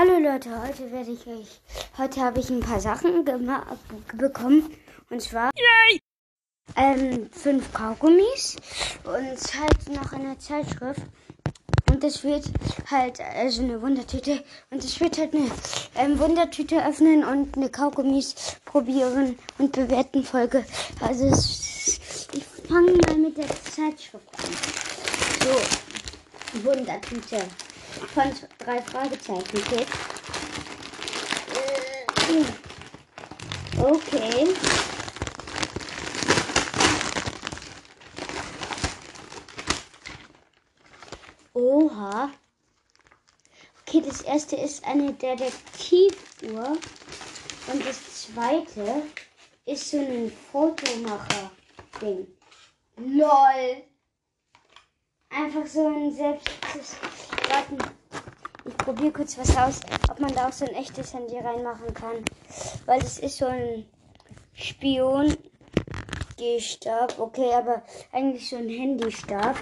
Hallo Leute, heute werde ich euch, heute habe ich ein paar Sachen bekommen und zwar Yay! Ähm, fünf Kaugummis und halt noch eine Zeitschrift und es wird halt also eine Wundertüte und es wird halt eine ähm, Wundertüte öffnen und eine Kaugummis probieren und bewerten Folge. Also es, ich fange mal mit der Zeitschrift an. So, Wundertüte von drei Fragezeichen Kids. Äh, okay. Oha. Okay, das erste ist eine Detektivuhr. Und das zweite ist so ein Fotomacher-Ding. LOL. Einfach so ein selbst. Warten. Ich probiere kurz was aus, ob man da auch so ein echtes Handy reinmachen kann. Weil es ist so ein Spion. Stab. Okay, aber eigentlich so ein Handystab.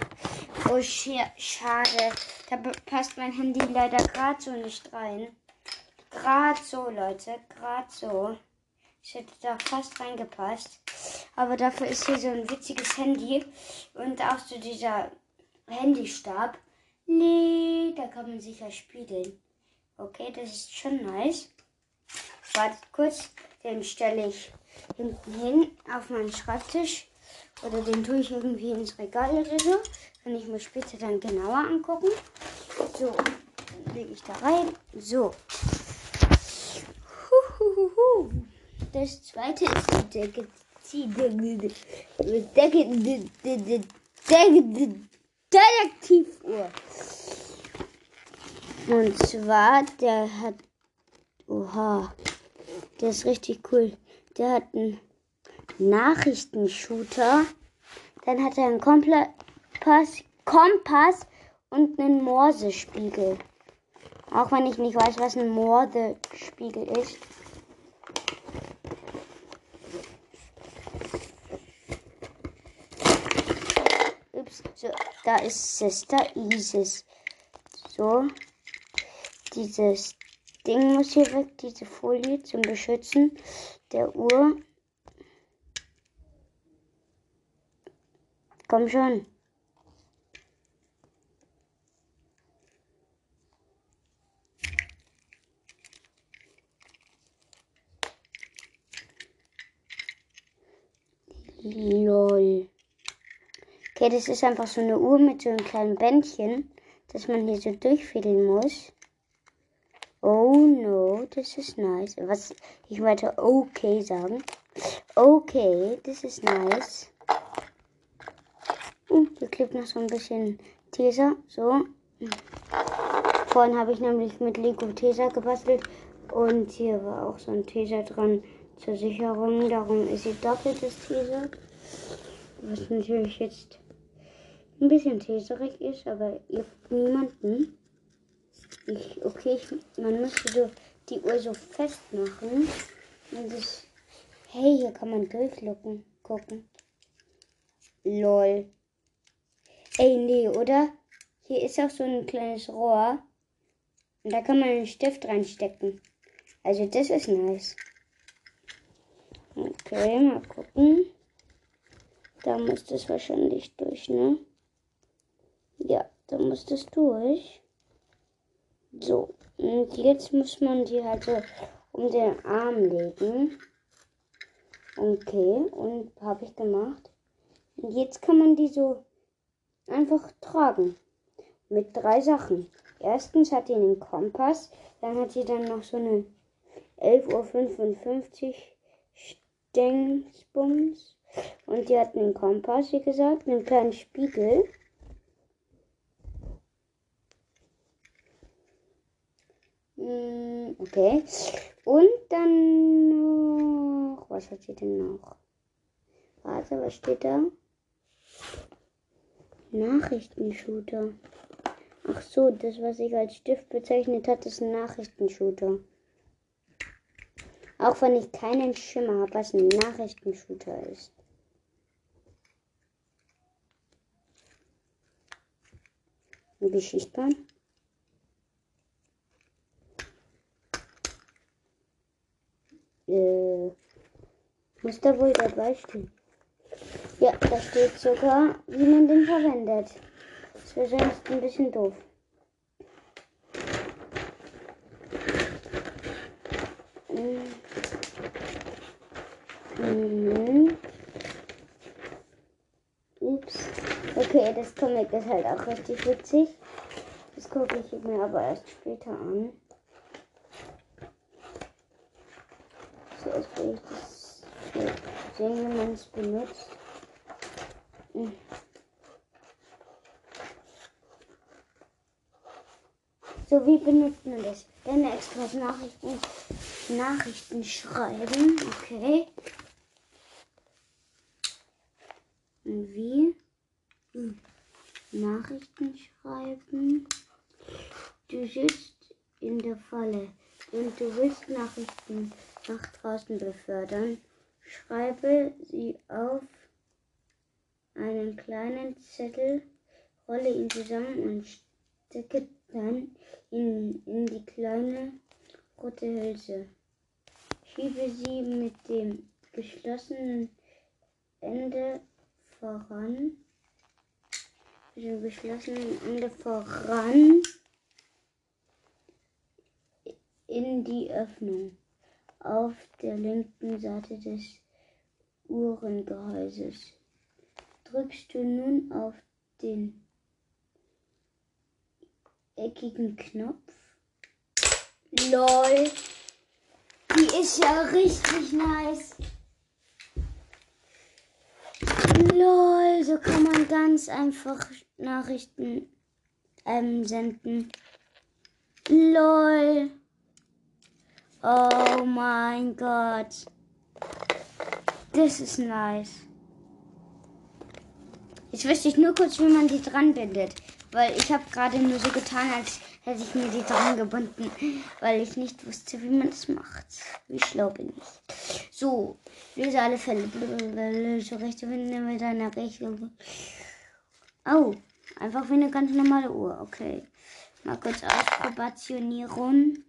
Oh, schade. Da passt mein Handy leider gerade so nicht rein. Gerade so, Leute. Gerade so. Ich hätte da fast reingepasst. Aber dafür ist hier so ein witziges Handy. Und auch so dieser Handystab. Nee, da kann man sicher spiegeln. Okay, das ist schon nice. Wartet kurz, den stelle ich hinten hin auf meinen Schreibtisch. Oder den tue ich irgendwie ins Regal oder so. Kann ich mir später dann genauer angucken. So, dann lege ich da rein. So. Huhuhuhu. Das zweite ist die Decke. Die Decke. Decke. Decke. Detektivuhr. Und zwar, der hat. Oha. Der ist richtig cool. Der hat einen Nachrichtenshooter. Dann hat er einen Kompass, Kompass und einen Morsespiegel. Auch wenn ich nicht weiß, was ein Morsespiegel ist. So, da ist Sister Isis. So. Dieses Ding muss hier weg, diese Folie zum Beschützen der Uhr. Komm schon. Lol. Okay, das ist einfach so eine Uhr mit so einem kleinen Bändchen, dass man hier so durchfädeln muss. Oh no, das ist nice. Was ich wollte okay sagen. Okay, das ist nice. Uh, hier klebt noch so ein bisschen Tesa. So. Vorhin habe ich nämlich mit Lego Tesa gebastelt. Und hier war auch so ein Tesa dran zur Sicherung. Darum ist sie doppeltes Tesa. Was natürlich jetzt ein bisschen teserig ist, aber ihr niemanden. Ich, okay, ich, man müsste so die Uhr so festmachen. Und das, hey, hier kann man durchlucken, gucken. Lol. Ey, nee, oder? Hier ist auch so ein kleines Rohr. Und da kann man einen Stift reinstecken. Also das ist nice. Okay, mal gucken. Da muss das wahrscheinlich durch, ne? Ja, da muss das durch. So, und jetzt muss man die halt so um den Arm legen. Okay, und habe ich gemacht. Und jetzt kann man die so einfach tragen. Mit drei Sachen. Erstens hat die einen Kompass, dann hat sie dann noch so eine 11.55 Uhr Stengsbums. Und die hat einen Kompass, wie gesagt, einen kleinen Spiegel. Okay. Und dann noch. Was hat sie denn noch? Warte, was steht da? Nachrichtenshooter. Ach so, das, was ich als Stift bezeichnet hat, ist ein Nachrichtenshooter. Auch wenn ich keinen Schimmer habe, was ein Nachrichtenshooter ist. Wie schießt man? Äh, muss da wohl dabei stehen. Ja, da steht sogar, wie man den verwendet. Das wäre sonst ein bisschen doof. Mhm. Ups. Okay, das Comic ist halt auch richtig witzig. Das gucke ich mir aber erst später an. Will ich das sehen, wie man es benutzt. So, wie benutzt man das? Deine Express-Nachrichten Nachrichten schreiben. Okay. Und wie? Hm. Nachrichten schreiben. Du sitzt in der Falle und du willst Nachrichten nach draußen befördern. Schreibe sie auf einen kleinen Zettel, rolle ihn zusammen und stecke dann in, in die kleine rote Hülse. Schiebe sie mit dem geschlossenen Ende voran. Mit dem geschlossenen Ende voran in die Öffnung auf der linken Seite des Uhrengehäuses. Drückst du nun auf den eckigen Knopf. LOL. Die ist ja richtig nice. LOL, so kann man ganz einfach Nachrichten ähm, senden. LOL. Oh mein Gott. Das ist nice. Jetzt wüsste ich nur kurz, wie man die dran bindet. Weil ich habe gerade nur so getan, als hätte ich mir die dran gebunden. Weil ich nicht wusste, wie man das macht. Wie schlau bin ich. So, löse alle Fälle. So rechte Winde mit einer rechten. Oh, einfach wie eine ganz normale Uhr. Okay. Mal kurz ausprobationieren.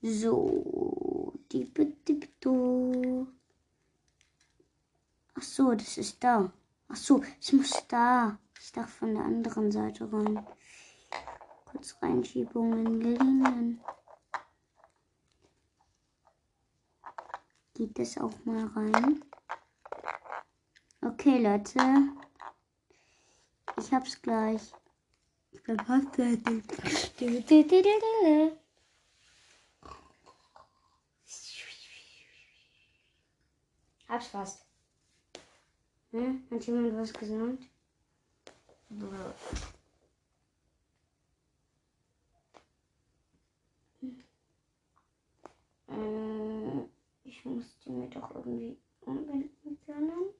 So, die bitte. Ach so, das ist da. Ach so, ich muss da. Ich dachte von der anderen Seite rein. Kurz Reinschiebungen gelingen. Geht das auch mal rein? Okay, Leute. Ich hab's gleich. Ich bin fast fertig. Hab's fast. Hm? Hat jemand was gesagt? Äh, ich musste mir doch irgendwie umbinden können.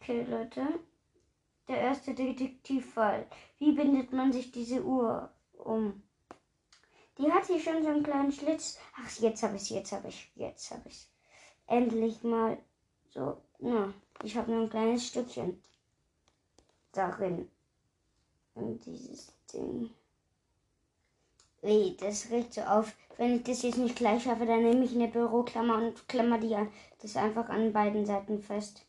Okay, Leute. Der erste Detektivfall. Wie bindet man sich diese Uhr um? Die hat hier schon so einen kleinen Schlitz. Ach, jetzt habe ich jetzt habe ich jetzt habe ich endlich mal so, na, ich habe nur ein kleines Stückchen darin. Und dieses Ding. Ey, das regt so auf. Wenn ich das jetzt nicht gleich schaffe, dann nehme ich eine Büroklammer und klammer die an. Das einfach an beiden Seiten fest.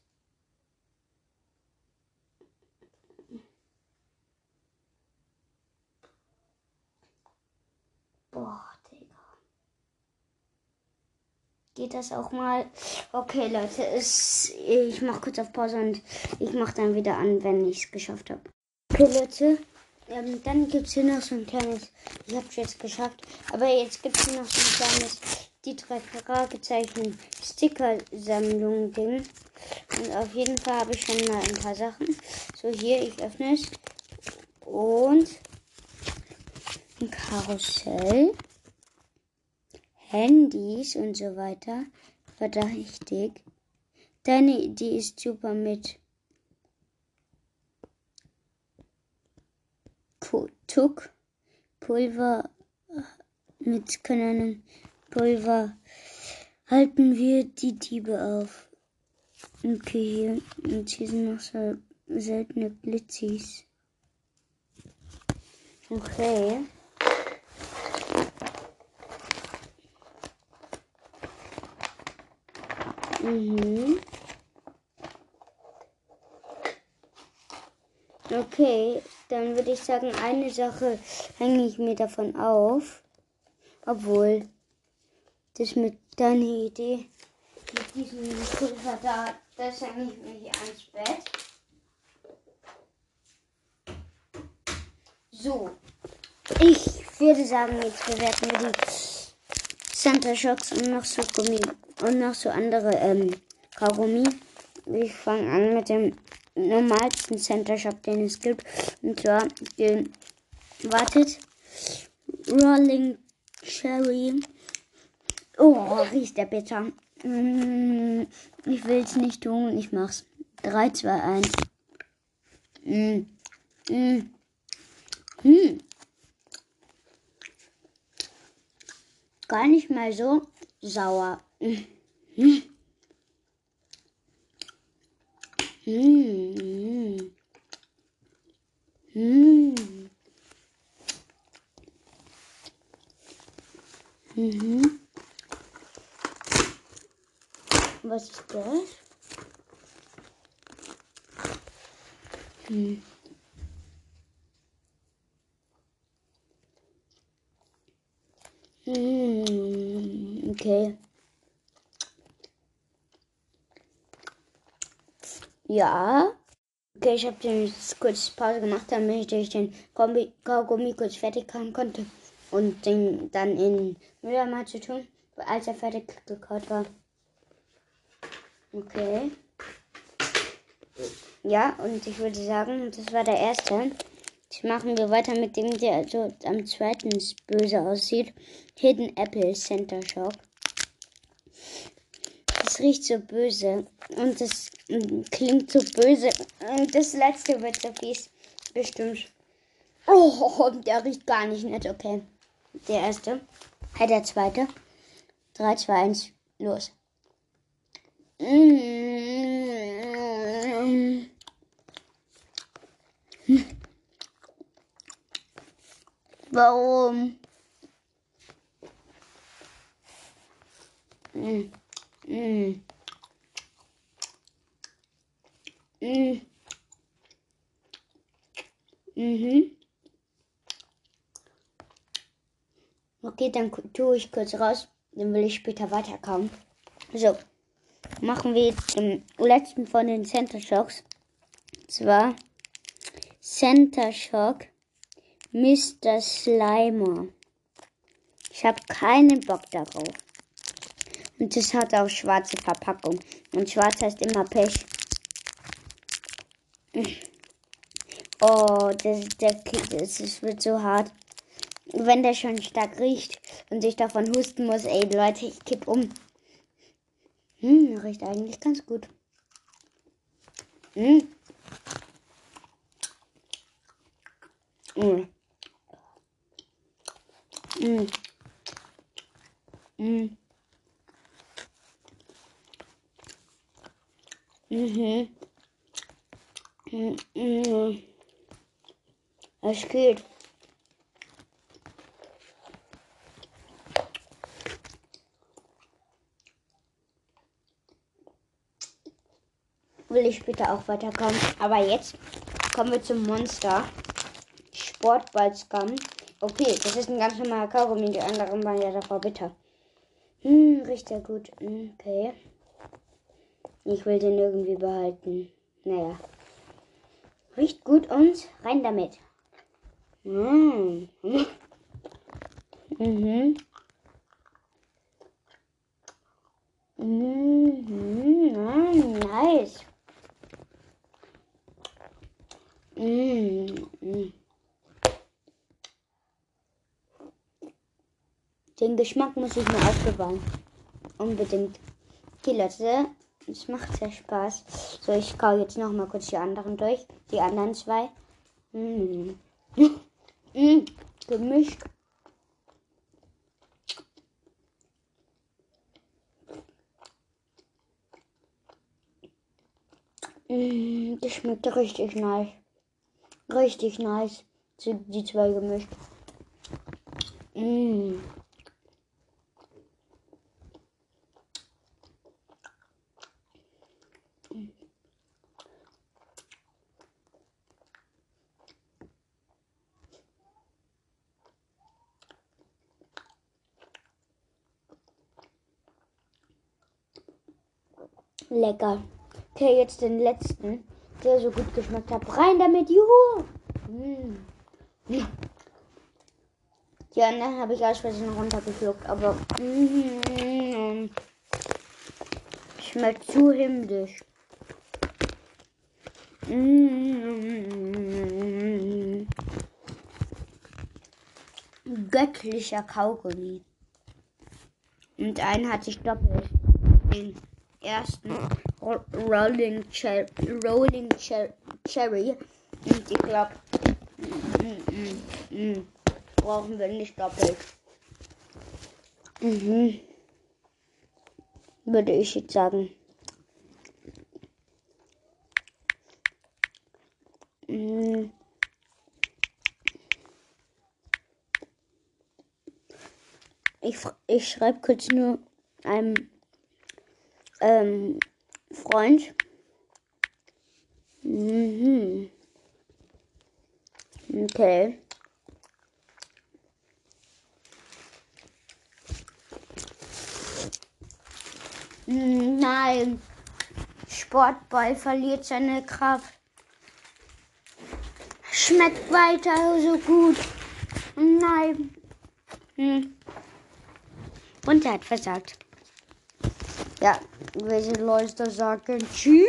Geht das auch mal. Okay, Leute, es, ich mache kurz auf Pause und ich mache dann wieder an, wenn ich es geschafft habe. Okay, Leute, ähm, dann gibt es hier noch so ein kleines, ich habe es jetzt geschafft, aber jetzt gibt es hier noch so ein kleines die drei Fragezeichen Sticker-Sammlung Ding. Und auf jeden Fall habe ich schon mal ein paar Sachen. So, hier, ich öffne es. Und ein Karussell. Handys und so weiter verdächtig. Deine Idee ist super mit Tuck, Pulver, mit können Pulver halten wir die Diebe auf. Okay, hier, und hier sind noch so seltene Blitzis. Okay. Mhm. Okay, dann würde ich sagen, eine Sache hänge ich mir davon auf. Obwohl, das mit deiner Idee, mit diesem Pulver da, das hänge ich mir hier ans Bett. So, ich würde sagen, jetzt bewerten wir die Santa Shocks und noch so Gummi und noch so andere ähm, Kaugummi. Ich fange an mit dem normalsten Center Shock, den es gibt. Und zwar den, wartet, Rolling Cherry. Oh, riecht der bitter. Mm, ich will es nicht tun, ich mach's. 3, 2, 1. Mm, mm, mm. Gar nicht mal so sauer. Mm. Mm. Mm. Mhm. Was ist das? Hm. Hm, okay. Ja. Okay, ich habe jetzt kurz Pause gemacht, damit ich den Kaugummi kurz fertig haben konnte und den dann in Mülleimer zu tun, als er fertig gekaut war. Okay. Ja, und ich würde sagen, das war der erste. Jetzt machen wir weiter mit dem, der so am zweiten böse aussieht. Hidden Apple Center Shock. Riecht so böse und das klingt so böse. Und das letzte wird so fies. Bestimmt. Oh, der riecht gar nicht nett. Okay. Der erste. Hey, der zweite. 3, 2, 1, los. Warum? Mm. Mm. Mm. Mhm. Okay, dann tue ich kurz raus. Dann will ich später weiterkommen. So, machen wir jetzt den letzten von den Center Shocks. Und zwar Center Shock Mr. Slimer. Ich habe keinen Bock darauf. Und das hat auch schwarze Verpackung. Und schwarz heißt immer Pech. Oh, das, der, das, das wird so hart. Wenn der schon stark riecht und sich davon husten muss, ey Leute, ich kipp um. Hm, riecht eigentlich ganz gut. Hm. Hm. Hm. Hm. Mhm. Mhm. Es geht. Will ich später auch weiterkommen. Aber jetzt kommen wir zum Monster. Sportballscum. Okay, das ist ein ganz normaler Kaugummi. Die anderen waren ja davor bitter. Hm, riecht ja gut. Okay. Ich will den irgendwie behalten. Naja. Riecht gut und rein damit. Mmh. Mhm. Mhm. Mm, nice. Mhm. Den Geschmack muss ich mir aufbewahren. Unbedingt. Okay, Leute, es macht sehr Spaß. So, ich kau jetzt noch mal kurz die anderen durch. Die anderen zwei. Mmh. mmh. Gemischt. Mmh, das schmeckt richtig nice. Richtig nice. Die zwei gemischt. Mmh. Lecker. Okay, jetzt den letzten, der so gut geschmeckt hat. Rein damit, juhu! Mm. Die anderen habe ich aus Versehen runtergeschluckt, aber mm, schmeckt zu himmlisch. Mm, göttlicher Kaugummi. Und einen hatte ich doppelt. Den ersten Ro- Rolling, Cher Rolling Cher Cherry. Und ich glaube, mm, mm, mm, brauchen wir nicht doppelt. Mhm. Würde ich jetzt sagen. Mm. Ich, ich schreibe kurz nur einem ähm, Freund. Mhm. Okay. Nein. Sportball verliert seine Kraft. Schmeckt weiter so gut. Nein. Hm. Und er hat versagt. Ja, welche Leute sagen Tschüss.